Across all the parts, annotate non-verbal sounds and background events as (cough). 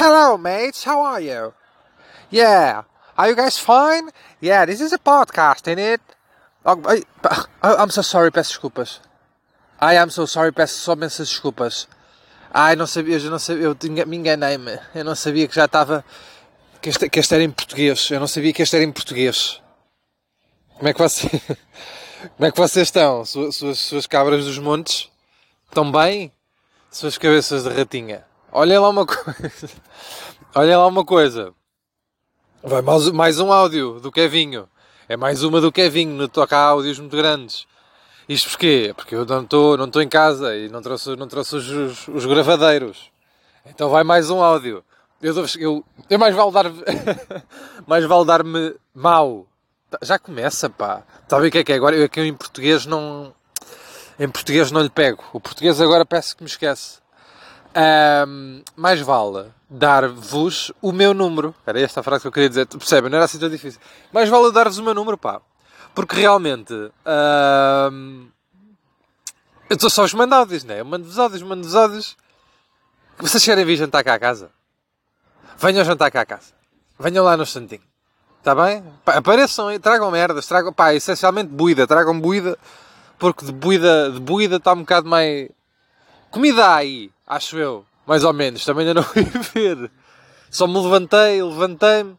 Hello, mates. How are you? Yeah. Are you guys fine? Yeah, this is a podcast, ain't it? Oh, I, I'm so sorry, peço desculpas. I am so sorry, peço só imensas desculpas. Ai, não sabia, eu não sabia, eu tinha, me enganei-me. Eu não sabia que já estava, que este, que este era em português. Eu não sabia que este era em português. Como é que você, (laughs) como é que vocês estão? Suas, suas, suas cabras dos montes? Estão bem? Suas cabeças de ratinha. Olhem lá uma coisa. (laughs) Olhem lá uma coisa. Vai mais, mais um áudio do Kevinho. É mais uma do Kevinho no toca áudios muito grandes. Isto porquê? Porque eu não estou não em casa e não trouxe, não trouxe os, os, os gravadeiros. Então vai mais um áudio. Eu, eu, eu mais vale dar (laughs) mais vale dar-me mau. Já começa, pá. A ver o que é que é? Agora eu aqui em português não. Em português não lhe pego. O português agora peço que me esquece. Um, mais vale dar-vos o meu número. Era esta a frase que eu queria dizer. Percebem? Não era assim tão difícil. Mais vale dar-vos o meu número, pá. Porque realmente. Um, eu estou só os mandados, né? Eu mando-vos áudios, mando-vos áudios. Vocês querem vir jantar cá à casa? Venham jantar cá à casa. Venham lá no instantinho. Está bem? Pá, apareçam tragam merdas. Tragam, pá, essencialmente buida. Tragam buida. Porque de buida, de buida está um bocado mais Comida aí, acho eu. Mais ou menos. Também ainda não fui (laughs) ver. Só me levantei, levantei-me,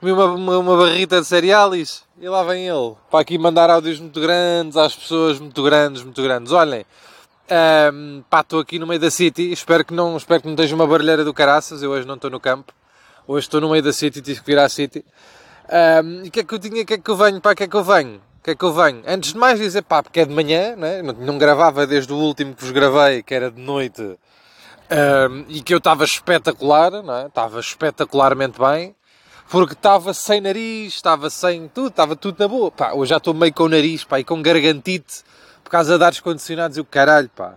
comi uma, uma, uma, barrita de cereais e lá vem ele. Para aqui mandar áudios muito grandes às pessoas, muito grandes, muito grandes. Olhem, um, pá, estou aqui no meio da City. Espero que não, espero que não esteja uma barulheira do caraças. Eu hoje não estou no campo. Hoje estou no meio da City, tive que vir à City. Um, e o que é que eu tinha, o que é que eu venho, para que é que eu venho? O que é que eu venho? Antes de mais dizer, pá, porque é de manhã, né? não, não gravava desde o último que vos gravei, que era de noite, um, e que eu estava espetacular, é? estava espetacularmente bem, porque estava sem nariz, estava sem tudo, estava tudo na boa. Pá, hoje já estou meio com o nariz, pá, e com gargantite, por causa de ares condicionados e o caralho, pá.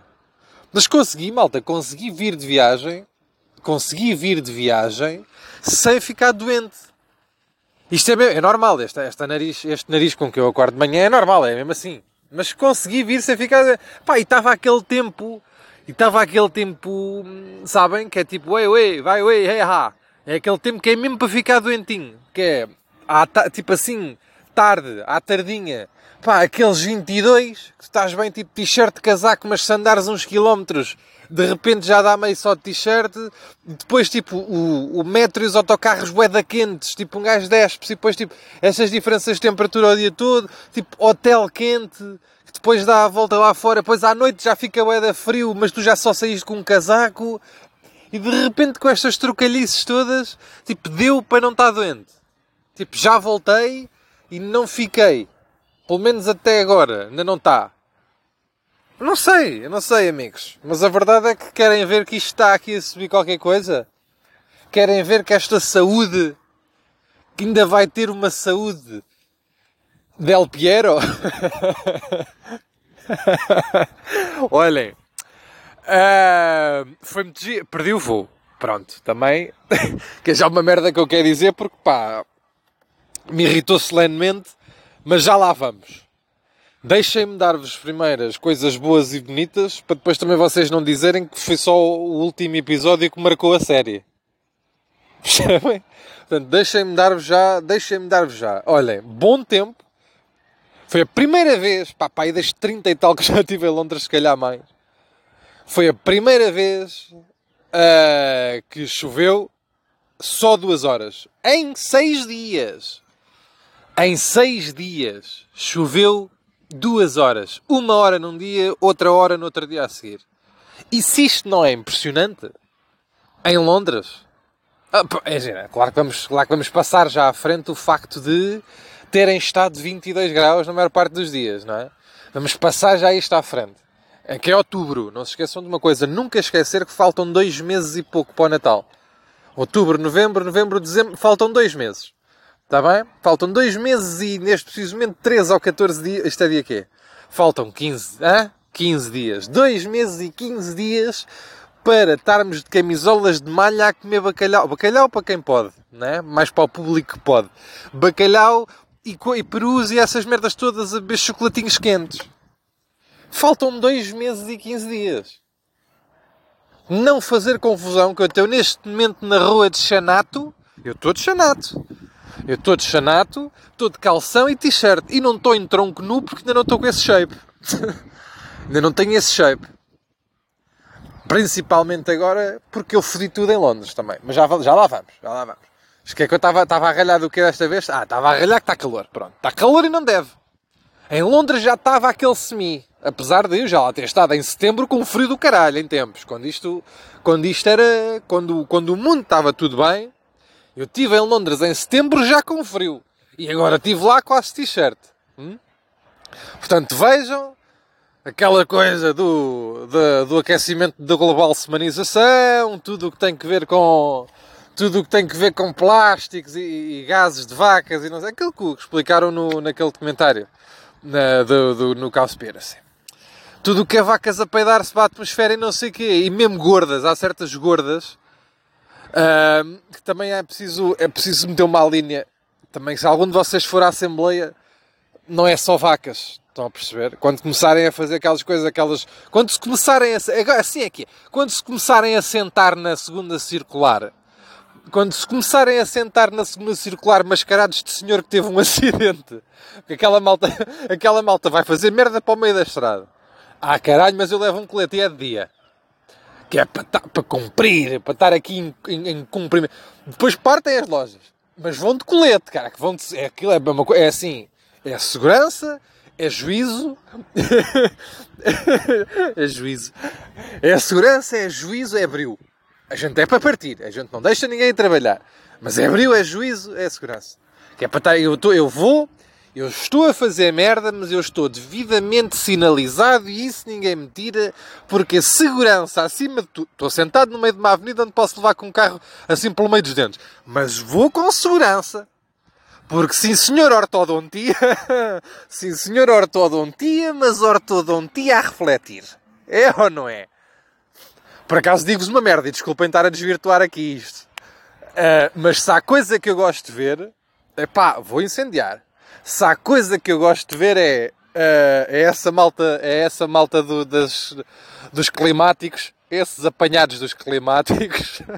Mas consegui, malta, consegui vir de viagem, consegui vir de viagem, sem ficar doente. Isto é, é normal, este, esta nariz, este nariz com que eu acordo de manhã é normal, é mesmo assim. Mas consegui vir sem ficar. Pá, e estava aquele tempo. E estava aquele tempo. Sabem? Que é tipo, ué, ué, vai, ué, hey, ha. É aquele tempo que é mesmo para ficar doentinho. Que é. À, tipo assim, tarde, à tardinha. Pá, aqueles 22, que estás bem tipo t-shirt, casaco, mas se andares uns quilómetros de repente já dá meio só de t-shirt, depois tipo o, o metro e os autocarros bué quentes, tipo um gajo despe e depois tipo essas diferenças de temperatura o dia todo, tipo hotel quente, depois dá a volta lá fora, depois à noite já fica bué frio, mas tu já só saíste com um casaco, e de repente com estas trocalhices todas, tipo deu para não estar doente. Tipo, já voltei e não fiquei. Pelo menos até agora, ainda não está. Não sei, eu não sei, amigos. Mas a verdade é que querem ver que isto está aqui a subir qualquer coisa. Querem ver que esta saúde, que ainda vai ter uma saúde Del Piero. (laughs) Olhem, uh, foi muito giro. Perdi o voo. Pronto, também. (laughs) que é já uma merda que eu quero dizer porque pá, me irritou solenemente, mas já lá vamos. Deixem-me dar-vos primeiro as coisas boas e bonitas, para depois também vocês não dizerem que foi só o último episódio que marcou a série. (laughs) Percebem? Portanto, deixem-me dar-vos já, deixem-me dar-vos já. Olhem, bom tempo. Foi a primeira vez, pá, pá, das 30 e tal que já estive em Londres, se calhar mais. Foi a primeira vez uh, que choveu só duas horas. Em seis dias. Em seis dias choveu duas horas. Uma hora num dia, outra hora no outro dia a seguir. E se isto não é impressionante, em Londres, ah, é, é, claro, que vamos, claro que vamos passar já à frente o facto de terem estado 22 graus na maior parte dos dias, não é? Vamos passar já isto à frente. É que é outubro. Não se esqueçam de uma coisa. Nunca esquecer que faltam dois meses e pouco para o Natal. Outubro, novembro, novembro, dezembro. Faltam dois meses. Está bem? Faltam dois meses e neste precisamente 13 ou 14 dias. Isto é dia quê? Faltam 15, hã? 15 dias. Dois meses e 15 dias para estarmos de camisolas de malha a comer bacalhau. Bacalhau para quem pode, né? Mais para o público que pode. Bacalhau e, e perus e essas merdas todas a beber chocolatinhos quentes. Faltam dois meses e 15 dias. não fazer confusão, que eu estou neste momento na rua de Xanato, eu estou de Xanato. Eu estou de Xanato, estou de calção e t-shirt. E não estou em tronco nu porque ainda não estou com esse shape. (laughs) ainda não tenho esse shape. Principalmente agora porque eu fodi tudo em Londres também. Mas já, já lá vamos, já lá vamos. Acho que é que eu estava a ralhar do que desta vez? Ah, estava a ralhar que está calor. Pronto, está calor e não deve. Em Londres já estava aquele semi. Apesar de eu já lá ter estado em setembro com frio do caralho em tempos. Quando isto, quando isto era. Quando, quando o mundo estava tudo bem. Eu estive em Londres em setembro já com frio. E agora estive lá quase t-shirt. Hum? Portanto, vejam aquela coisa do, do, do aquecimento da global semanização, tudo o que tem que ver com tudo o que tem que ver com plásticos e, e, gases de vacas e não sei, aquilo que explicaram no, naquele documentário na, do, do, no Cowspiracy. Tudo o que é vacas a peidar-se para a atmosfera e não sei o quê, e mesmo gordas, há certas gordas que também é preciso, é preciso meter uma linha. Também, se algum de vocês for à Assembleia, não é só vacas, Estão a perceber? Quando começarem a fazer aquelas coisas, aquelas. Quando se começarem a. Assim é que é. Quando se começarem a sentar na segunda circular. Quando se começarem a sentar na segunda circular mascarados de senhor que teve um (laughs) acidente. Porque aquela malta, aquela malta vai fazer merda para o meio da estrada. Ah caralho, mas eu levo um colete e é de dia. Que é para, para cumprir, para estar aqui em, em, em cumprimento. Depois partem as lojas. Mas vão de colete, cara. Que vão de, é, aquilo é, uma, é assim. É segurança é juízo. (laughs) é juízo. É segurança, é juízo, é abril. A gente é para partir, a gente não deixa ninguém trabalhar. Mas é abril, é juízo, é segurança. Que é para estar, eu, tô, eu vou, eu estou a fazer merda, mas eu estou devidamente sinalizado e isso ninguém me tira, porque a segurança acima de tudo. Estou sentado no meio de uma avenida onde posso levar com um carro assim pelo meio dos dentes. Mas vou com segurança. Porque sim senhor ortodontia, (laughs) sim senhor ortodontia, mas ortodontia a refletir. É ou não é? Por acaso digo-vos uma merda e desculpem estar a desvirtuar aqui isto. Uh, mas se há coisa que eu gosto de ver, é pá, vou incendiar. Se há coisa que eu gosto de ver é, uh, é essa malta, é essa malta do, das, dos climáticos, esses apanhados dos climáticos. (laughs)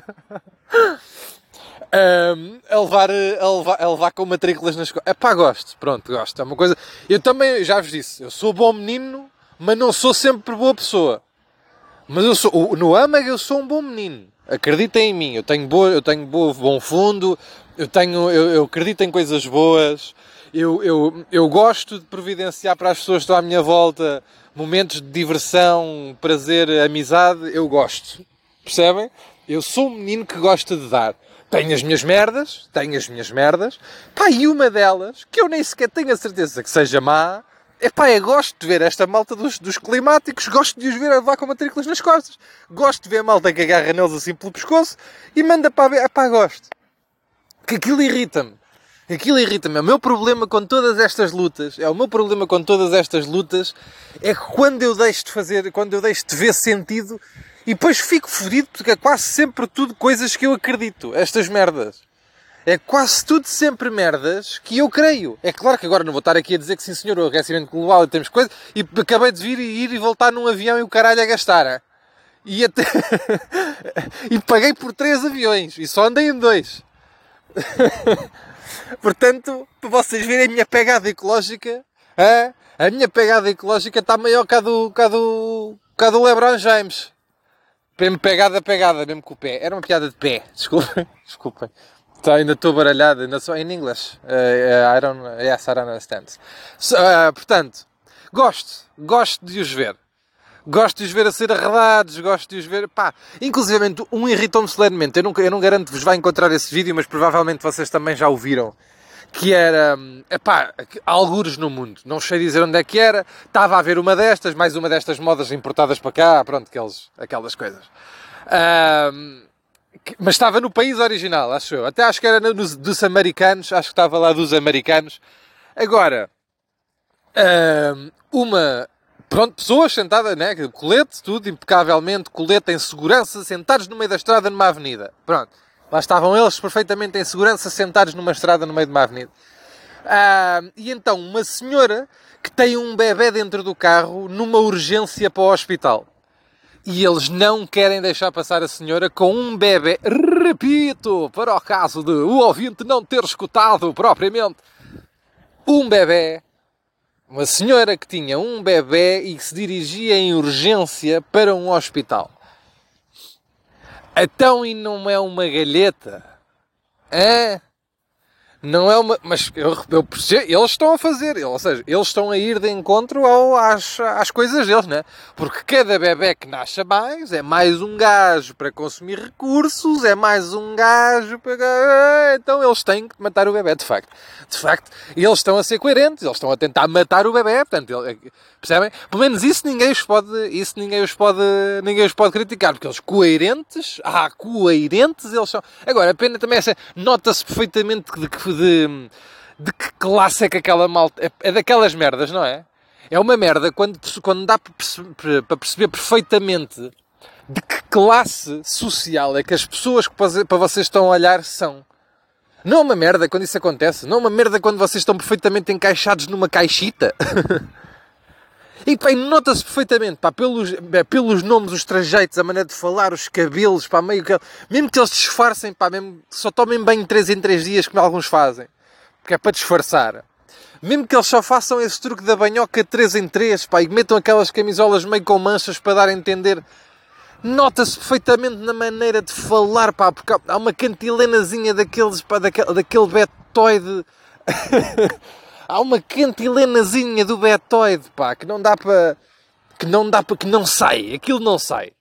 Um, a, levar, a, levar, a levar com matrículas nas escola. É pá, gosto, pronto, gosto. É uma coisa. Eu também, já vos disse, eu sou bom menino, mas não sou sempre boa pessoa. Mas eu sou, no AMAG eu sou um bom menino. Acreditem em mim, eu tenho, boa, eu tenho boa, bom fundo, eu, tenho, eu, eu acredito em coisas boas, eu, eu, eu gosto de providenciar para as pessoas que estão à minha volta momentos de diversão, prazer, amizade, eu gosto. Percebem? Eu sou um menino que gosta de dar. Tenho as minhas merdas, tenho as minhas merdas. Pá, e uma delas, que eu nem sequer tenho a certeza que seja má, é pá, eu gosto de ver esta malta dos, dos climáticos, gosto de os ver a levar com matrículas nas costas. Gosto de ver a malta que agarra neles assim pelo pescoço e manda para ver. É pá, gosto. Que aquilo irrita-me. Aquilo irrita-me. O meu problema com todas estas lutas, é o meu problema com todas estas lutas, é que quando eu deixo de fazer, quando eu deixo de ver sentido, e depois fico fodido porque é quase sempre tudo coisas que eu acredito. Estas merdas. É quase tudo sempre merdas que eu creio. É claro que agora não vou estar aqui a dizer que sim senhor, o aquecimento global e temos coisas. E acabei de vir e ir e voltar num avião e o caralho a gastar. E até... (laughs) e paguei por três aviões. E só andei em dois. (laughs) Portanto, para vocês verem a minha pegada ecológica, hein? a minha pegada ecológica está maior que a do, que a do, que a do LeBron James. Mesmo pegada, pegada, mesmo com o pé. Era uma piada de pé. (laughs) Desculpem, desculpem. Tá, ainda estou baralhado, ainda sou em inglês. Uh, I don't, yes, I don't understand. So, uh, portanto, gosto, gosto de os ver. Gosto de os ver a ser arredados, gosto de os ver, pá. Inclusive, um irritou-me solenemente. Eu não, eu não garanto que vos vai encontrar esse vídeo, mas provavelmente vocês também já o viram que era, epá, algures no mundo, não sei dizer onde é que era, estava a ver uma destas, mais uma destas modas importadas para cá, pronto, aqueles, aquelas coisas. Um, mas estava no país original, acho eu. Até acho que era nos, dos americanos, acho que estava lá dos americanos. Agora, um, uma, pronto, pessoas sentadas, né, colete, tudo impecavelmente, colete em segurança, sentados no meio da estrada numa avenida. Pronto. Lá estavam eles perfeitamente em segurança, sentados numa estrada no meio de uma avenida. Ah, e então, uma senhora que tem um bebê dentro do carro numa urgência para o hospital. E eles não querem deixar passar a senhora com um bebê. Repito, para o caso de o ouvinte não ter escutado propriamente. Um bebê. Uma senhora que tinha um bebê e que se dirigia em urgência para um hospital. Então e não é uma galheta? É? Não é uma. Mas eu, eu percebo, eles estão a fazer, ou seja, eles estão a ir de encontro ao, às, às coisas deles, né? Porque cada bebê que nasce mais é mais um gajo para consumir recursos, é mais um gajo para. Então eles têm que matar o bebê, de facto. De facto, eles estão a ser coerentes, eles estão a tentar matar o bebê, portanto, percebem? Pelo menos isso ninguém os pode, isso ninguém os pode, ninguém os pode criticar, porque eles coerentes, ah, coerentes eles são. Agora, a pena também é essa, nota-se perfeitamente de que de, de que classe é que aquela malta. É, é daquelas merdas, não é? É uma merda quando, quando dá para perceber, perfeitamente de que classe social é que as pessoas que para vocês estão a olhar são. Não é uma merda quando isso acontece. Não é uma merda quando vocês estão perfeitamente encaixados numa caixita. (laughs) e pá, nota-se perfeitamente, pá, pelos, pelos nomes, os trajeitos, a maneira de falar, os cabelos, pá, meio que... Mesmo que eles disfarcem, pá, mesmo só tomem banho 3 em 3 dias, como alguns fazem. Porque é para disfarçar. Mesmo que eles só façam esse truque da banhoca 3 em 3, pá, e metam aquelas camisolas meio com manchas para dar a entender nota-se perfeitamente na maneira de falar, pá, porque há uma cantilenazinha daqueles, pá, daquele, daquele betoide. (laughs) há uma cantilenazinha do betoide, pá, que não dá para. que não dá para. que não sai, aquilo não sai.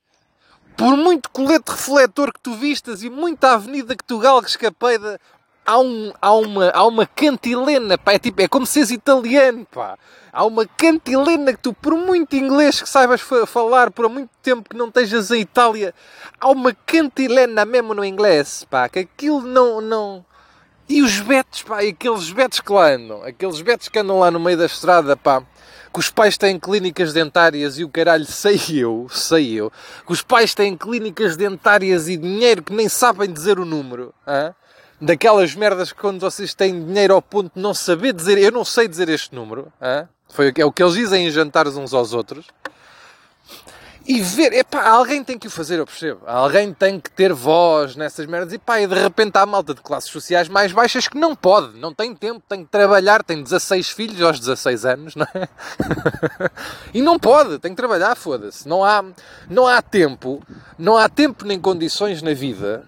Por muito colete refletor que tu vistas e muita avenida que tu galgues capeida, há, um, há, uma, há uma cantilena, pá, é, tipo, é como se és italiano, pá. Há uma cantilena que tu, por muito inglês que saibas falar, por muito tempo que não estejas em Itália, há uma cantilena mesmo no inglês, pá, que aquilo não, não... E os betos, pá, e aqueles betos que lá andam, aqueles betos que andam lá no meio da estrada, pá, que os pais têm clínicas dentárias e o caralho, sei eu, sei eu, que os pais têm clínicas dentárias e dinheiro que nem sabem dizer o número, hein? daquelas merdas que quando vocês têm dinheiro ao ponto de não saber dizer, eu não sei dizer este número, hein? Foi, é o que eles dizem em jantares uns aos outros. E ver, epá, alguém tem que o fazer, eu percebo. Alguém tem que ter voz nessas merdas. E pá, e de repente há malta de classes sociais mais baixas que não pode, não tem tempo, tem que trabalhar, tem 16 filhos aos 16 anos, não é? (laughs) e não pode, tem que trabalhar, foda-se. Não há, não há tempo, não há tempo nem condições na vida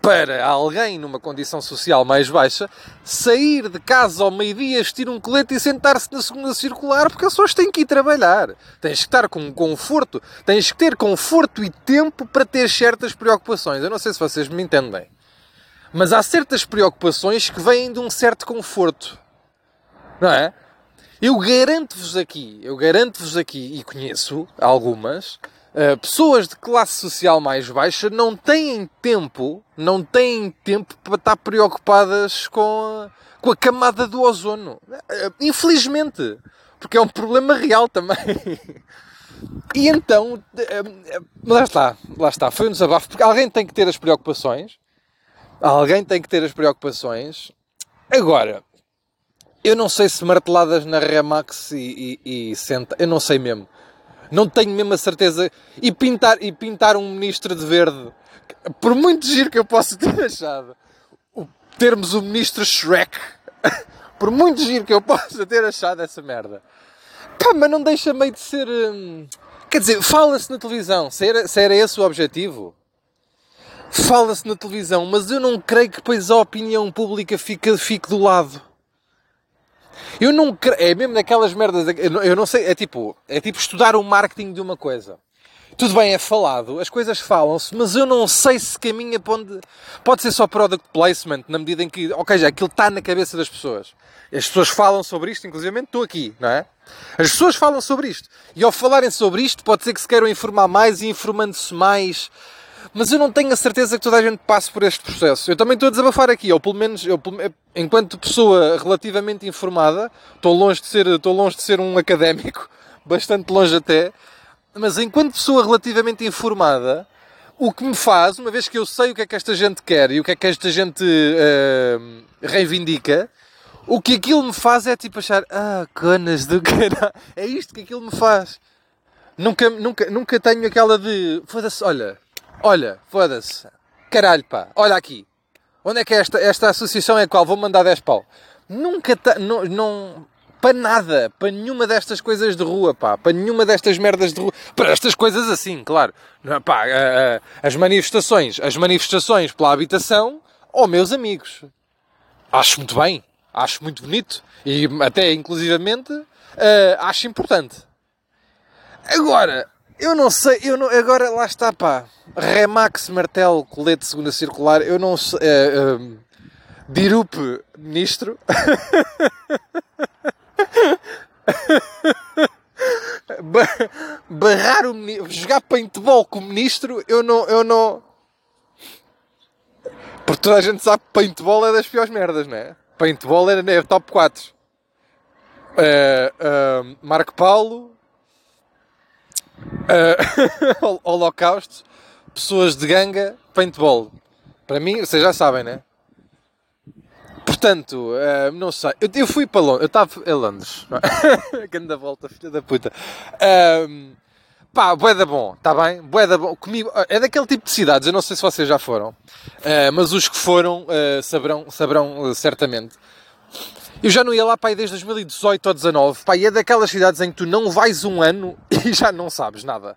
para alguém numa condição social mais baixa sair de casa ao meio-dia, vestir um colete e sentar-se na segunda circular, porque as pessoas têm que ir trabalhar. Tens que estar com conforto, tens que ter conforto e tempo para ter certas preocupações. Eu não sei se vocês me entendem, mas há certas preocupações que vêm de um certo conforto, não é? Eu garanto-vos aqui, eu garanto-vos aqui, e conheço algumas, Uh, pessoas de classe social mais baixa não têm tempo, não têm tempo para estar preocupadas com a, com a camada do ozono. Uh, infelizmente. Porque é um problema real também. (laughs) e então, uh, lá está, lá está, foi um desabafo, porque alguém tem que ter as preocupações. Alguém tem que ter as preocupações. Agora, eu não sei se marteladas na Remax e, e, e senta, eu não sei mesmo. Não tenho mesmo a certeza. E pintar, e pintar um ministro de verde, por muito giro que eu possa ter achado, o, termos o ministro Shrek, (laughs) por muito giro que eu possa ter achado essa merda. Pá, mas não deixa meio de ser. Hum, quer dizer, fala-se na televisão, se era, se era esse o objetivo. Fala-se na televisão, mas eu não creio que depois a opinião pública fique, fique do lado. Eu não é mesmo daquelas merdas, eu não sei, é tipo, é tipo estudar o marketing de uma coisa. Tudo bem, é falado, as coisas falam-se, mas eu não sei se caminha para onde. Pode ser só product placement, na medida em que, ok, já aquilo está na cabeça das pessoas. As pessoas falam sobre isto, inclusive estou aqui, não é? As pessoas falam sobre isto. E ao falarem sobre isto, pode ser que se queiram informar mais e informando-se mais mas eu não tenho a certeza que toda a gente passe por este processo. Eu também estou a desabafar aqui, ou pelo menos, eu, enquanto pessoa relativamente informada, estou longe de ser, estou longe de ser um académico, (laughs) bastante longe até, mas enquanto pessoa relativamente informada, o que me faz, uma vez que eu sei o que é que esta gente quer e o que é que esta gente uh, reivindica, o que aquilo me faz é tipo achar, ah, conas do (laughs) caralho, é isto que aquilo me faz. Nunca, nunca, nunca tenho aquela de. Foda-se, olha, olha, foda-se. Caralho, pá, olha aqui. Onde é que é esta, esta associação é qual? Vou mandar 10 pau. Nunca, ta, não, não, para nada, para nenhuma destas coisas de rua, pá, para nenhuma destas merdas de rua, para estas coisas assim, claro. Pá, as manifestações, as manifestações pela habitação, oh, meus amigos. Acho muito bem, acho muito bonito e até inclusivamente uh, acho importante. Agora, eu não sei, eu não, agora lá está, pá. Remax, martelo, colete, segunda circular, eu não sei. Uh, Dirupe, ministro. (laughs) Barrar o ministro, jogar paintball com o ministro, eu não, eu não. Porque toda a gente sabe que paintball é das piores merdas, não é? Paintball é, é top 4. Uh, uh, Marco Paulo, (laughs) uh, Holocausto, pessoas de ganga, paintball. Para mim, vocês já sabem, né? Portanto, uh, não sei. Eu, eu, fui para Londres. Eu estava em Londres. (laughs) Grande volta, filha da puta. Um, pá, boeda bom, está bem? Boeda bom. Comigo, é daquele tipo de cidades, eu não sei se vocês já foram, uh, mas os que foram saberão, saberão certamente. Eu já não ia lá, pai, desde 2018 ou 2019. Pá, e é daquelas cidades em que tu não vais um ano (laughs) e já não sabes nada.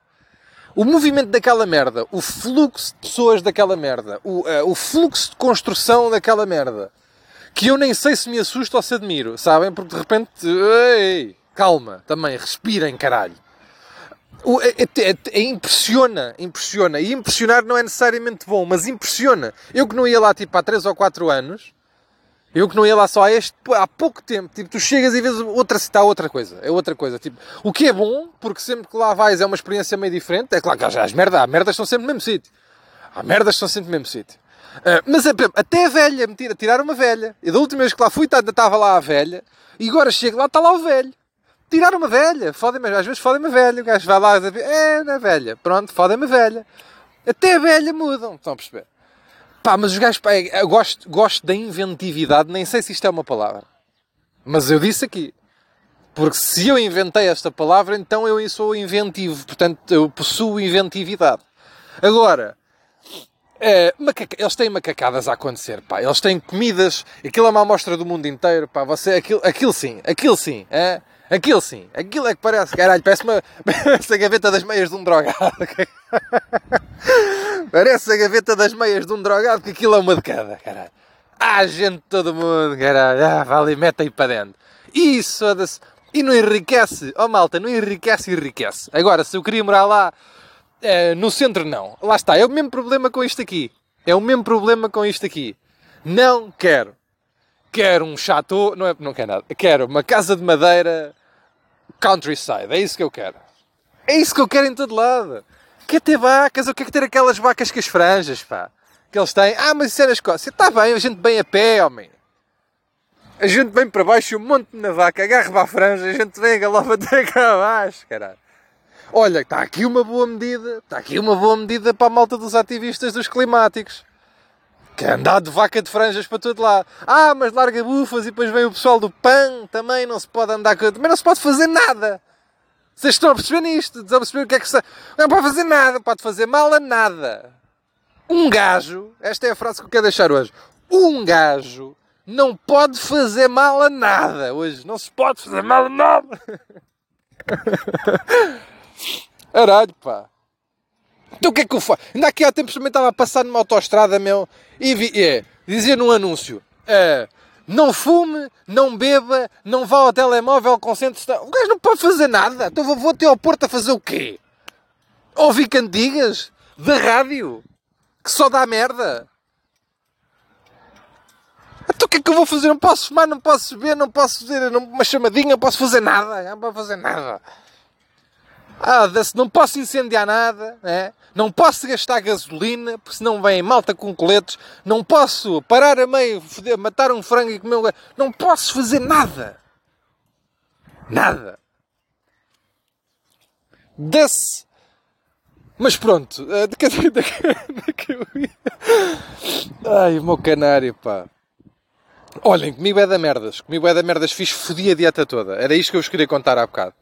O movimento daquela merda, o fluxo de pessoas daquela merda, o, o fluxo de construção daquela merda, que eu nem sei se me assusto ou se admiro, sabem? Porque de repente, ei, calma, também, respirem, caralho. O, é, é, é, é, impressiona, impressiona. E impressionar não é necessariamente bom, mas impressiona. Eu que não ia lá tipo há 3 ou 4 anos, eu que não ia lá só há, este, há pouco tempo, tipo, tu chegas e vês outra está outra coisa, é outra coisa. Tipo, o que é bom, porque sempre que lá vais é uma experiência meio diferente, é claro que as merdas, as merdas estão sempre no mesmo sítio. As merdas estão sempre no mesmo sítio. Uh, mas até a velha, me tira, tirar uma velha. E da última vez que lá fui, estava lá a velha. E agora chego lá, está lá o velho. Tirar uma velha. Fodem-me, às vezes fodem-me a velha. O gajo vai lá e diz, é, não é velha. Pronto, fodem-me a velha. Até a velha mudam. Estão a perceber? Pá, mas os gajos, pá, eu gosto, gosto da inventividade. Nem sei se isto é uma palavra. Mas eu disse aqui. Porque se eu inventei esta palavra, então eu sou inventivo. Portanto, eu possuo inventividade. Agora, é, macaca... Eles têm macacadas a acontecer, pá. Eles têm comidas, aquilo é uma amostra do mundo inteiro, pá. Você, aquilo, aquilo sim, aquilo sim, é? Aquilo sim, aquilo é que parece, caralho, parece uma. (laughs) Parece a gaveta das meias de um drogado. (laughs) parece a gaveta das meias de um drogado, que aquilo é uma de cada, caralho. Ah, gente, todo mundo, caralho. Ah, vale, mete aí para dentro. Isso, e não enriquece. Oh malta, não enriquece, enriquece. Agora, se eu queria morar lá Uh, no centro não. Lá está. É o mesmo problema com isto aqui. É o mesmo problema com isto aqui. Não quero. Quero um chateau. Não, é, não quero nada. Quero uma casa de madeira countryside. É isso que eu quero. É isso que eu quero em todo lado. Quer ter vacas? Eu quero ter aquelas vacas com as franjas, pá. Que eles têm. Ah, mas isso é na Escócia. Está bem, a gente vem a pé, homem. A gente vem para baixo e um monte na vaca, agarra para a franja, a gente vem a galopa até cá abaixo, caralho. Olha, está aqui uma boa medida, está aqui uma boa medida para a malta dos ativistas dos climáticos. Que é andar de vaca de franjas para todo lado. Ah, mas larga bufas e depois vem o pessoal do PAN, também não se pode andar com... Também não se pode fazer nada. Vocês estão a perceber nisto? Estão a perceber o que é que se... Não pode fazer nada, pode fazer mal a nada. Um gajo, esta é a frase que eu quero deixar hoje. Um gajo não pode fazer mal a nada. Hoje não se pode fazer mal a nada. (laughs) Aralho, pá. Então o que é que eu faço? Ainda aqui há tempos também estava a passar numa autoestrada, meu, e vi, é, dizia num anúncio, é, não fume, não beba, não vá ao telemóvel, concentre-se. O gajo não pode fazer nada. Então vou, vou até ao Porto a fazer o quê? Ouvir cantigas da rádio que só dá merda. Então o que é que eu vou fazer? Não posso fumar, não posso beber, não posso fazer uma chamadinha, não posso fazer nada. Não posso fazer nada. Ah, não posso incendiar nada, né? não posso gastar gasolina, porque senão vem malta com coletes, não posso parar a meio, matar um frango e comer um... Não posso fazer nada. Nada. Desse... Mas pronto, de que, (laughs) de, de, que eu ia... Ai, o meu canário, pá. Olhem, comi bué da merdas. Comi bué da merdas, fiz fodi a dieta toda. Era isto que eu vos queria contar há bocado.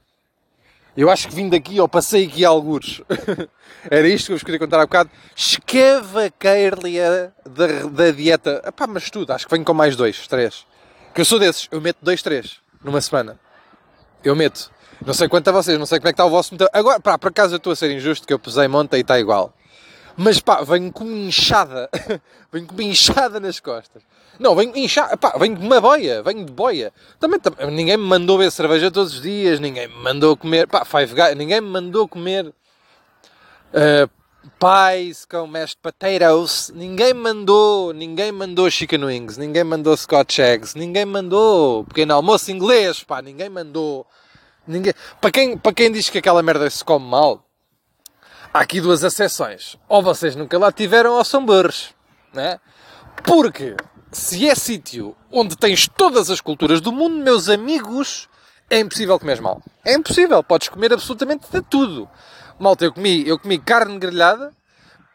Eu acho que vim daqui ou passei aqui a algures. (laughs) Era isto que eu vos queria contar há bocado. Escavaqueira da, da dieta. Epá, mas tudo, acho que venho com mais dois, três. Que eu sou desses, eu meto dois, três numa semana. Eu meto. Não sei quanto a vocês, não sei como é que está o vosso metal. Agora, pá, por acaso eu estou a ser injusto que eu pesei monta e está igual. Mas pá, venho com uma inchada. (laughs) venho com uma inchada nas costas. Não, venho inchada, pá, venho de uma boia, venho de boia. Também, ninguém me mandou beber cerveja todos os dias, ninguém me mandou comer, pá, Five Guys, ninguém me mandou comer uh, pies com mashed potatoes, ninguém mandou, ninguém mandou chicken wings, ninguém mandou scotch eggs, ninguém mandou pequeno almoço inglês, pá, ninguém mandou. Ninguém... Para, quem, para quem diz que aquela merda se come mal, há aqui duas exceções. Ou vocês nunca lá tiveram ou são burros, né? Porque se é sítio onde tens todas as culturas do mundo, meus amigos, é impossível comer mal. É impossível, podes comer absolutamente de tudo. Malta, eu comi, eu comi carne grelhada,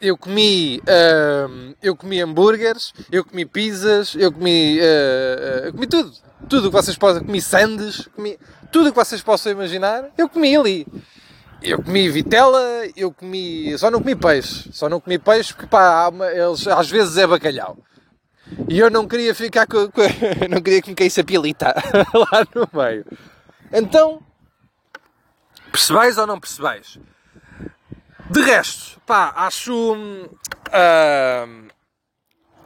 eu comi, uh, eu comi hambúrgueres, eu comi pizzas, eu comi, uh, uh, eu comi tudo. Tudo o que vocês possam, comi sandes, comi tudo o que vocês possam imaginar, eu comi ali. Eu comi vitela, eu comi, só não comi peixe, só não comi peixe porque pá, eles, às vezes é bacalhau. E eu não queria ficar com, com (laughs) não queria que me caísse a pilita (laughs) lá no meio. Então, percebais ou não percebais? De resto, pá, acho. Uh,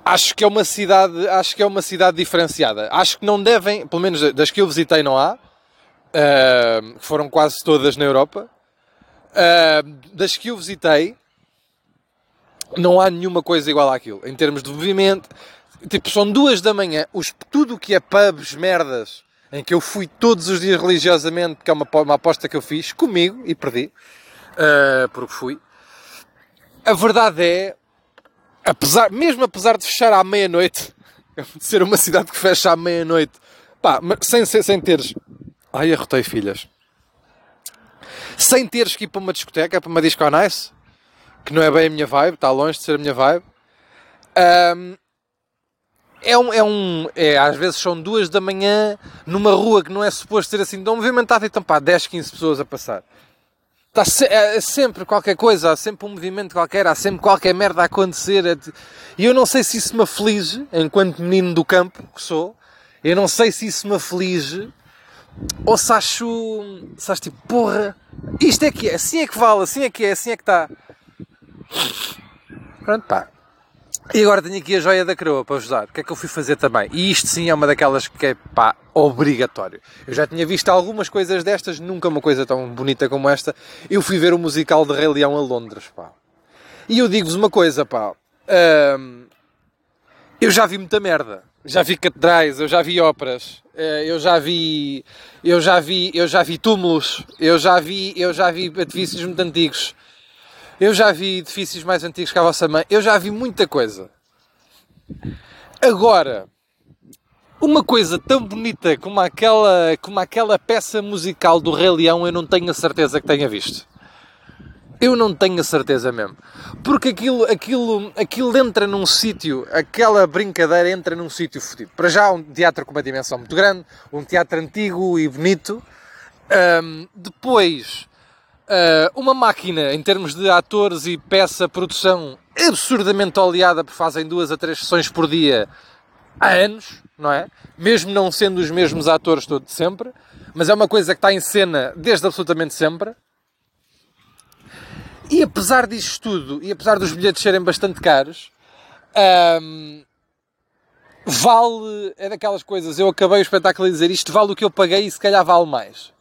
acho que é uma cidade. Acho que é uma cidade diferenciada. Acho que não devem, pelo menos das que eu visitei, não há. Uh, foram quase todas na Europa. Uh, das que eu visitei, não há nenhuma coisa igual àquilo. Em termos de movimento, tipo, são duas da manhã. Os, tudo o que é pubs, merdas, em que eu fui todos os dias religiosamente, que é uma, uma aposta que eu fiz comigo e perdi uh, porque fui. A verdade é, apesar, mesmo apesar de fechar à meia-noite, (laughs) de ser uma cidade que fecha à meia-noite, pá, sem, sem, sem teres. Ai, arrotei filhas. Sem teres que ir para uma discoteca, para uma disco nice, que não é bem a minha vibe, está longe de ser a minha vibe. Um, é um, é um, é, às vezes são duas da manhã numa rua que não é suposto ser assim tão movimentada e estão pá, 10, 15 pessoas a passar. Está se, é, é, sempre qualquer coisa, há sempre um movimento qualquer, há sempre qualquer merda a acontecer. É e eu não sei se isso me aflige, enquanto menino do campo que sou, eu não sei se isso me aflige ou se acho, se acho tipo, porra, isto é que é, assim é que vale, assim é que é, assim é que está. Pronto, pá. E agora tenho aqui a joia da coroa para ajudar. O que é que eu fui fazer também? E isto sim é uma daquelas que é pá, obrigatório. Eu já tinha visto algumas coisas destas, nunca uma coisa tão bonita como esta. Eu fui ver o musical de Rei Leão a Londres, pá. E eu digo-vos uma coisa, pá. Eu já vi muita merda. Já vi catedrais, eu já vi óperas, eu já vi, eu já vi, eu já vi túmulos, eu já vi, eu já vi edifícios muito antigos. Eu já vi edifícios mais antigos que a vossa mãe. Eu já vi muita coisa. Agora, uma coisa tão bonita como aquela, como aquela peça musical do Rei Leão, eu não tenho a certeza que tenha visto. Eu não tenho a certeza mesmo. Porque aquilo, aquilo, aquilo entra num sítio, aquela brincadeira entra num sítio fodido. Para já, um teatro com uma dimensão muito grande, um teatro antigo e bonito. Um, depois, Uh, uma máquina, em termos de atores e peça, produção absurdamente oleada, porque fazem duas a três sessões por dia há anos, não é? Mesmo não sendo os mesmos atores todos sempre, mas é uma coisa que está em cena desde absolutamente sempre. E apesar disto tudo, e apesar dos bilhetes serem bastante caros, um, vale, é daquelas coisas, eu acabei o espetáculo a dizer isto vale o que eu paguei e se calhar vale mais.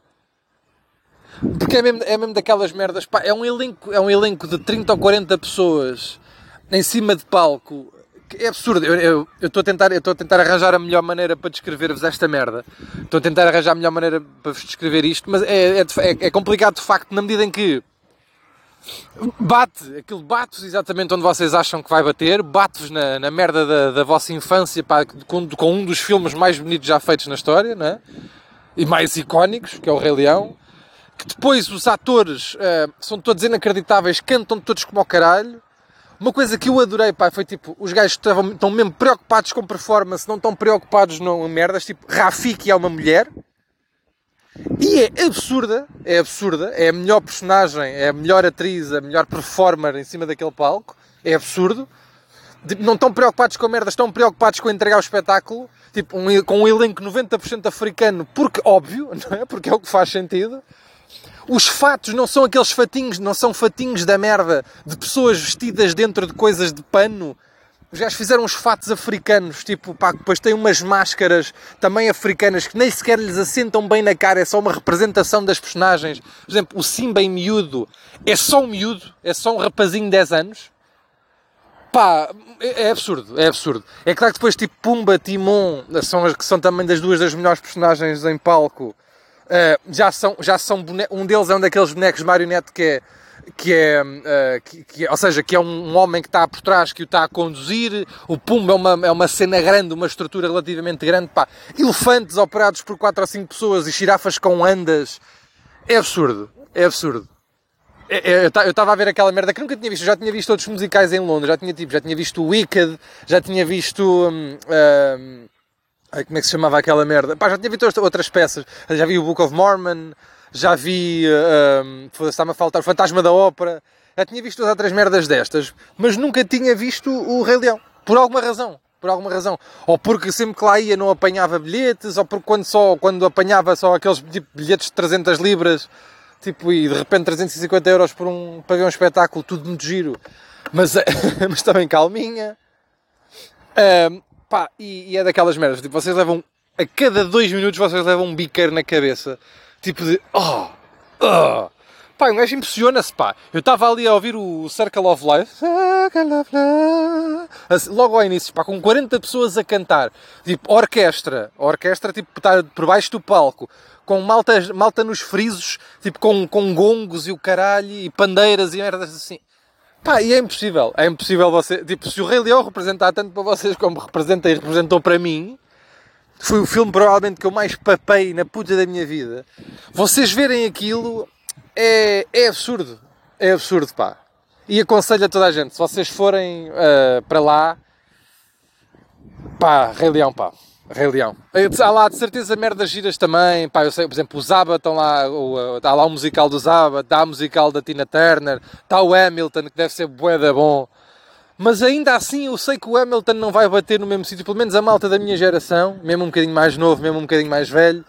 Porque é mesmo, é mesmo daquelas merdas. Pá, é, um elenco, é um elenco de 30 ou 40 pessoas em cima de palco. É absurdo. Eu estou a tentar, eu a tentar arranjar a melhor maneira para descrever-vos esta merda. Estou a tentar arranjar a melhor maneira para vos descrever isto, mas é, é, é, é complicado de facto na medida em que bate, aquilo bate-vos exatamente onde vocês acham que vai bater, bate-vos na, na merda da, da vossa infância pá, com, com, um dos filmes mais bonitos já feitos na história, né? e mais icónicos, que é o Rei Leão que depois os atores uh, são todos inacreditáveis, cantam todos como ao caralho. Uma coisa que eu adorei, pá, foi tipo, os gajos estavam, estão mesmo preocupados com performance, não estão preocupados em merdas, tipo, Rafiki é uma mulher. E é absurda, é absurda, é a melhor personagem, é a melhor atriz, a melhor performer em cima daquele palco, é absurdo. Tipo, não estão preocupados com merdas, estão preocupados com entregar o espetáculo, tipo, um, com um elenco 90% africano, porque óbvio, (laughs) não é? Porque é o que faz sentido. Os fatos não são aqueles fatinhos, não são fatinhos da merda de pessoas vestidas dentro de coisas de pano os gajos fizeram uns fatos africanos, tipo, pá, depois têm umas máscaras também africanas que nem sequer lhes assentam bem na cara, é só uma representação das personagens. Por exemplo, o Simba em miúdo é só um miúdo, é só um rapazinho de 10 anos. Pá, é, é absurdo, é absurdo. É claro que depois, tipo, Pumba, Timon, são as que são também das duas das melhores personagens em palco, uh, já são, já são um deles é um daqueles bonecos marionete que é que é, uh, que, que, ou seja, que é um homem que está por trás, que o está a conduzir, o Pumba é uma, é uma cena grande, uma estrutura relativamente grande, pá, elefantes operados por 4 ou 5 pessoas e girafas com andas, é absurdo, é absurdo. É, é, eu estava a ver aquela merda que nunca tinha visto, já tinha visto outros musicais em Londres, já tinha, tipo, já tinha visto Wicked, já tinha visto... Um, um, como é que se chamava aquela merda? Pá, já tinha visto outras peças, já vi o Book of Mormon, já vi, uh, está-me a faltar, o Fantasma da Ópera, já tinha visto duas ou três merdas destas, mas nunca tinha visto o Rei Leão, por alguma razão. Por alguma razão. Ou porque sempre que lá ia não apanhava bilhetes, ou porque quando, só, quando apanhava só aqueles tipo, bilhetes de 300 libras, tipo, e de repente 350 euros por um, para ver um espetáculo, tudo muito giro. Mas, (laughs) mas também calminha. Um, pá, e, e, é daquelas merdas, tipo, vocês levam, a cada dois minutos vocês levam um biqueiro na cabeça Tipo de. Oh! Oh! Pá, um gajo impressiona-se, pá. Eu estava ali a ouvir o Circle of Life. Circle of Life. Assim, logo ao início, pá, com 40 pessoas a cantar. Tipo, orquestra. Orquestra, tipo, está por baixo do palco. Com malta, malta nos frisos, tipo, com, com gongos e o caralho, e pandeiras e merdas assim. Pá, e é impossível. É impossível você... Tipo, se o Rei Leão representar tanto para vocês como representa e representou para mim, foi o filme provavelmente que eu mais papei na puta da minha vida. Vocês verem aquilo é, é absurdo. É absurdo, pá. E aconselho a toda a gente, se vocês forem uh, para lá, pá, Rei Leão, pá. Rei Leão. Há lá de certeza merdas giras também. Pá, eu sei, por exemplo, o Zaba estão lá, o, está lá o musical do Zaba, está o musical da Tina Turner, está o Hamilton, que deve ser bué da bom. Mas ainda assim eu sei que o Hamilton não vai bater no mesmo sítio, pelo menos a malta da minha geração, mesmo um bocadinho mais novo, mesmo um bocadinho mais velho.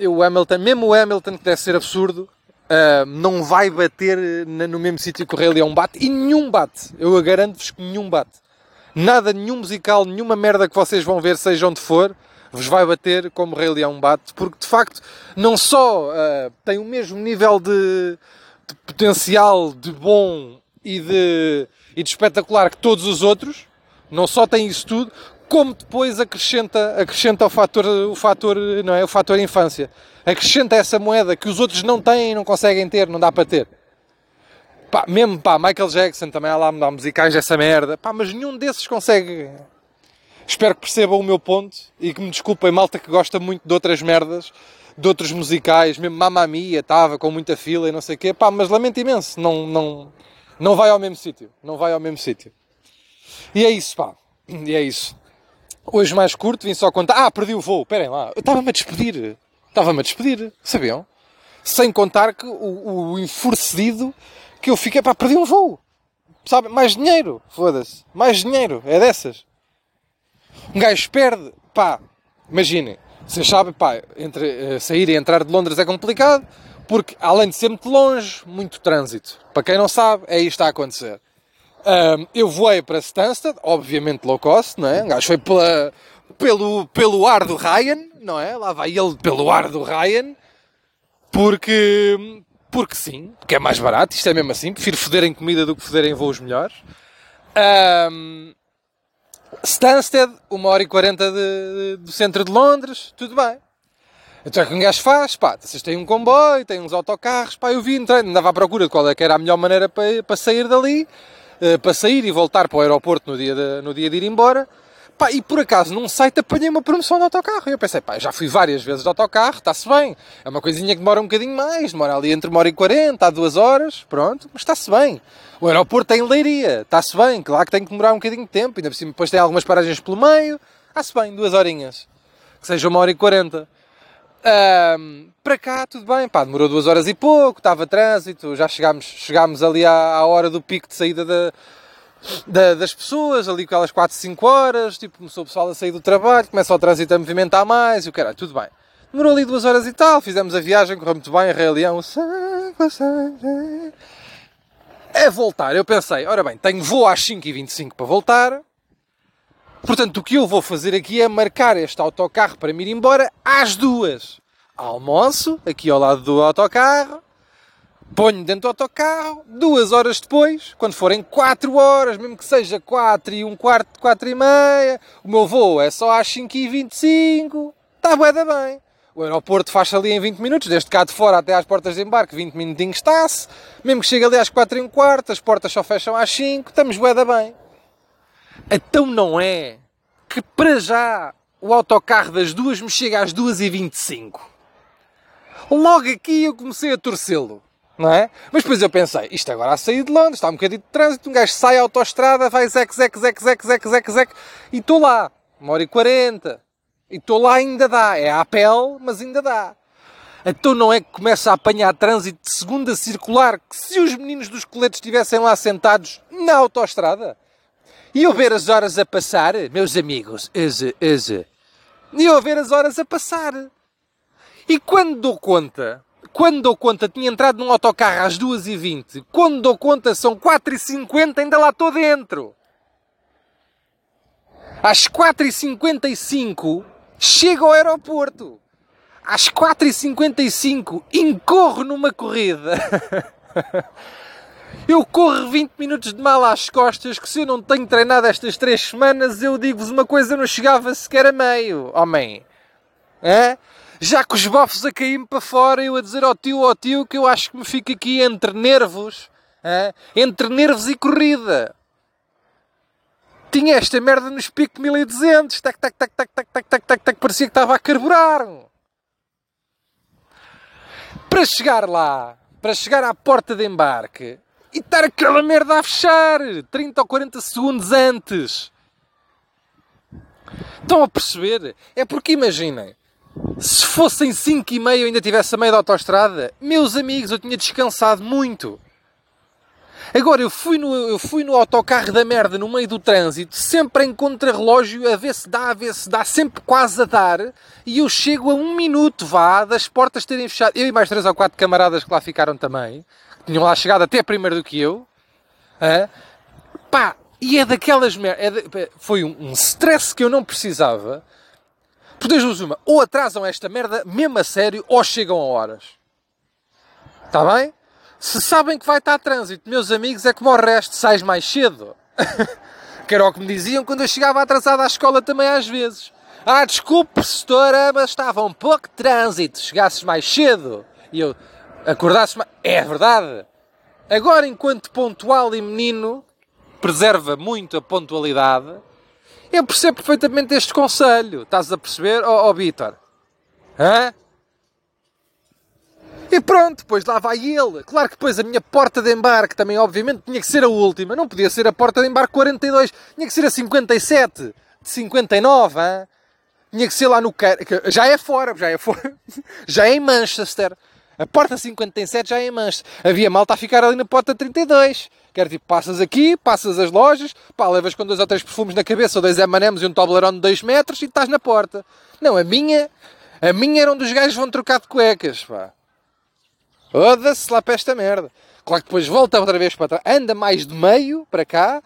Uh, o Hamilton, mesmo o Hamilton, que deve ser absurdo, uh, não vai bater no mesmo sítio que o Rei Leão bate, e nenhum bate. Eu garanto-vos que nenhum bate. Nada, nenhum musical, nenhuma merda que vocês vão ver, seja onde for, vos vai bater como o Rei Leão bate, porque de facto não só uh, tem o mesmo nível de, de potencial de bom e de e de espetacular que todos os outros, não só tem isso tudo, como depois acrescenta, acrescenta o fator, o fator, não é, o fator infância. Acrescenta essa moeda que os outros não têm não conseguem ter, não dá para ter. Pá, mesmo pá, Michael Jackson também há lá dá musicais dessa merda, pá, mas nenhum desses consegue. Espero que percebam o meu ponto e que me desculpem, malta que gosta muito de outras merdas, de outros musicais, mesmo Mamma Mia estava com muita fila e não sei o quê, pá, mas lamento imenso, não, não, não vai ao mesmo sítio. Não vai ao mesmo sítio. E é isso, pá. E é isso. Hoje mais curto, vim só contar. Ah, perdi o voo. Esperem lá. Eu estava-me a despedir. Estava-me a despedir. Sabiam? Sem contar que o, o enfurecido que eu fiquei, pá, perdi um voo. Sabe? Mais dinheiro. Foda-se. Mais dinheiro. É dessas. Um gajo perde. Pá, imaginem. Vocês sabem, pá, entre, uh, sair e entrar de Londres é complicado porque além de ser muito longe, muito trânsito. Para quem não sabe, é isto a acontecer. Um, eu voei para Stansted, obviamente low cost, não é? Um foi pela, pelo, pelo ar do Ryan, não é? Lá vai ele pelo ar do Ryan, porque, porque sim, porque é mais barato, isto é mesmo assim, prefiro foder em comida do que foder em voos melhores. Um, Stansted, 1 hora e 40 de, de, do centro de Londres, tudo bem. Então é que um gajo faz, pá, vocês têm um comboio, têm uns autocarros, pá, eu vi, entrei, andava à procura de qual é que era a melhor maneira para, para sair dali, uh, para sair e voltar para o aeroporto no dia de, no dia de ir embora, pá, e por acaso num site apanhei uma promoção de autocarro, e eu pensei, pá, já fui várias vezes de autocarro, está-se bem, é uma coisinha que demora um bocadinho mais, demora ali entre uma hora e quarenta, a duas horas, pronto, mas está-se bem. O aeroporto tem leiria, está-se bem, claro que tem que demorar um bocadinho de tempo, ainda por cima depois tem algumas paragens pelo meio, está-se bem, duas horinhas, que seja uma hora e quarenta. Um, para cá, tudo bem, pá, demorou duas horas e pouco, estava trânsito, já chegámos, chegámos ali à, à hora do pico de saída da, da, das pessoas, ali com aquelas 4, 5 horas, tipo, começou o pessoal a sair do trabalho, começa o trânsito a movimentar mais, e o caralho, tudo bem. Demorou ali duas horas e tal, fizemos a viagem, correu muito bem, Rei Leão, é voltar. Eu pensei, ora bem, tenho voo às 5h25 para voltar, portanto, o que eu vou fazer aqui é marcar este autocarro para me ir embora às duas. Almoço, aqui ao lado do autocarro, ponho dentro do autocarro, duas horas depois, quando forem quatro horas, mesmo que seja quatro e um quarto, quatro e meia, o meu voo é só às 5h25, está bué da bem. O aeroporto faz ali em 20 minutos, desde cá de fora até às portas de embarque, 20 minutinhos está-se. Mesmo que chegue ali às 4 e um quarto, as portas só fecham às 5, estamos bué da bem. Então não é que para já o autocarro das duas me chega às 2 e 25. Logo aqui eu comecei a torcê-lo, não é? Mas depois eu pensei, isto agora a sair de Londres, está um bocadinho de trânsito, um gajo sai à autostrada, vai zec, zec, zec, zec, zec, zec, zec, e estou lá, uma hora e quarenta. E estou lá ainda dá. É à pele, mas ainda dá. Então não é que começa a apanhar trânsito de segunda circular que se os meninos dos coletes estivessem lá sentados na autoestrada? E eu ver as horas a passar, meus amigos, eze, eze. E eu ver as horas a passar. E quando dou conta, quando dou conta, tinha entrado num autocarro às 2h20, quando dou conta são 4h50, ainda lá estou dentro. Às 4h55, chego ao aeroporto. Às 4h55 incorro numa corrida. (laughs) Eu corro 20 minutos de mal às costas, que se eu não tenho treinado estas 3 semanas, eu digo-vos uma coisa, eu não chegava sequer a meio, homem. É? Já com os bofos a cair-me para fora, eu a dizer ao tio, ao tio, que eu acho que me fico aqui entre nervos, é? entre nervos e corrida tinha esta merda nos pico 1200, tac, tac, tac, tac, tac, tac, tac, tac, tac, parecia que estava a carburar. Para chegar lá, para chegar à porta de embarque e estar aquela merda a fechar 30 ou 40 segundos antes. Estão a perceber? É porque imaginem, se fossem 5 e meio ainda tivesse a meio da autostrada, meus amigos, eu tinha descansado muito. Agora, eu fui, no, eu fui no autocarro da merda no meio do trânsito, sempre em contrarrelógio, a ver se dá, a ver se dá, sempre quase a dar, e eu chego a um minuto, vá, das portas terem fechado. Eu e mais três ou quatro camaradas que lá ficaram também, tinham lá chegado até primeiro do que eu, pá, e é daquelas merdas, é de, foi um, um stress que eu não precisava, por duas uma, ou atrasam esta merda mesmo a sério, ou chegam a horas. Está bem? Se sabem que vai estar trânsito, meus amigos, é como o resto, sais mais cedo. (laughs) que era o que me diziam quando eu chegava atrasado à escola também às vezes. Ah, desculpe, setora, mas estava um pouco de trânsito, chegasses mais cedo. E eu acordasse mais. É verdade. Agora, enquanto pontual e menino, preserva muito a pontualidade, eu percebo perfeitamente este conselho. Estás a perceber, ó oh, oh, Vitor? Hã? E pronto, depois lá vai ele. Claro que depois a minha porta de embarque também, obviamente, tinha que ser a última. Não podia ser a porta de embarque 42. Tinha que ser a 57. De 59, hein? Tinha que ser lá no... Já é fora, já é fora. (laughs) Já é em Manchester. A porta 57 já é em Manchester. Havia malta a ficar ali na porta 32. Que era tipo, passas aqui, passas as lojas, pá, levas com dois ou três perfumes na cabeça, ou dois M&M's e um Toblerone de 2 metros e estás na porta. Não, a minha... A minha era onde os gajos vão trocar de cuecas, pá. Foda-se lá para esta merda. Claro que depois volta outra vez para trás, anda mais de meio para cá,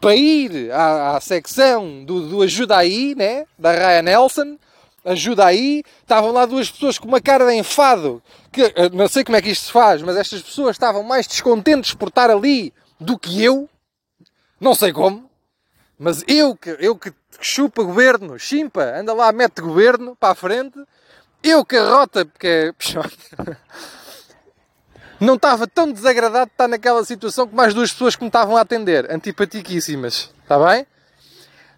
para ir à, à secção do, do Ajuda Aí, né? Da Ryan Nelson. Ajuda aí, estavam lá duas pessoas com uma cara de enfado, que eh, não sei como é que isto se faz, mas estas pessoas estavam mais descontentes por estar ali do que eu, não sei como, mas eu que, eu que chupa governo, chimpa, anda lá, mete governo para a frente, eu que rota, porque é não estava tão desagradado de estar naquela situação com mais duas pessoas que me estavam a atender, antipatiquíssimas, está bem?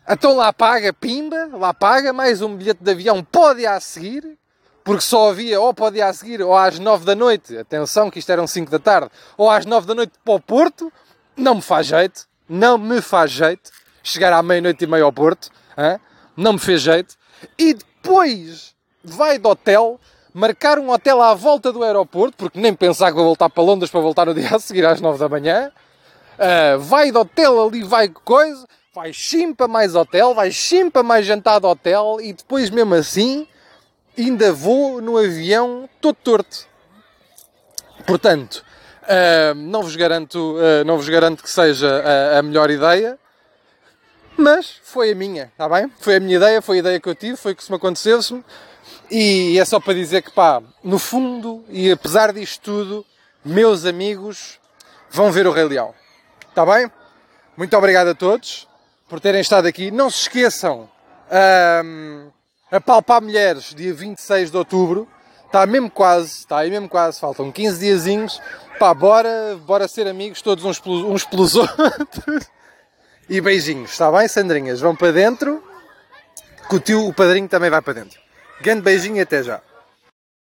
Então lá paga, pimba, lá paga, mais um bilhete de avião, pode a seguir, porque só havia ou pode ir a seguir ou às nove da noite, atenção que isto eram cinco da tarde, ou às nove da noite para o Porto, não me faz jeito, não me faz jeito, chegar à meia-noite e meia ao Porto, hein? não me fez jeito, e depois vai do hotel marcar um hotel à volta do aeroporto, porque nem pensar que vou voltar para Londres para voltar no dia a seguir às 9 da manhã. Uh, vai de hotel ali, vai coisa, vai chimpa mais hotel, vai chimpa mais jantar de hotel e depois mesmo assim ainda vou no avião todo torto. Portanto, uh, não, vos garanto, uh, não vos garanto que seja a, a melhor ideia, mas foi a minha, está bem? Foi a minha ideia, foi a ideia que eu tive, foi o que se me acontecesse e é só para dizer que, pá, no fundo, e apesar disto tudo, meus amigos vão ver o Rei Leão. Está bem? Muito obrigado a todos por terem estado aqui. Não se esqueçam, um, a Palpar Mulheres, dia 26 de outubro. Está mesmo quase, está aí mesmo quase, faltam 15 diazinhos. Pá, bora, bora ser amigos todos uns pelos, uns pelos (laughs) outros. E beijinhos, está bem, Sandrinhas? Vão para dentro, que o tio, o padrinho também vai para dentro. Grande beijinho e até já.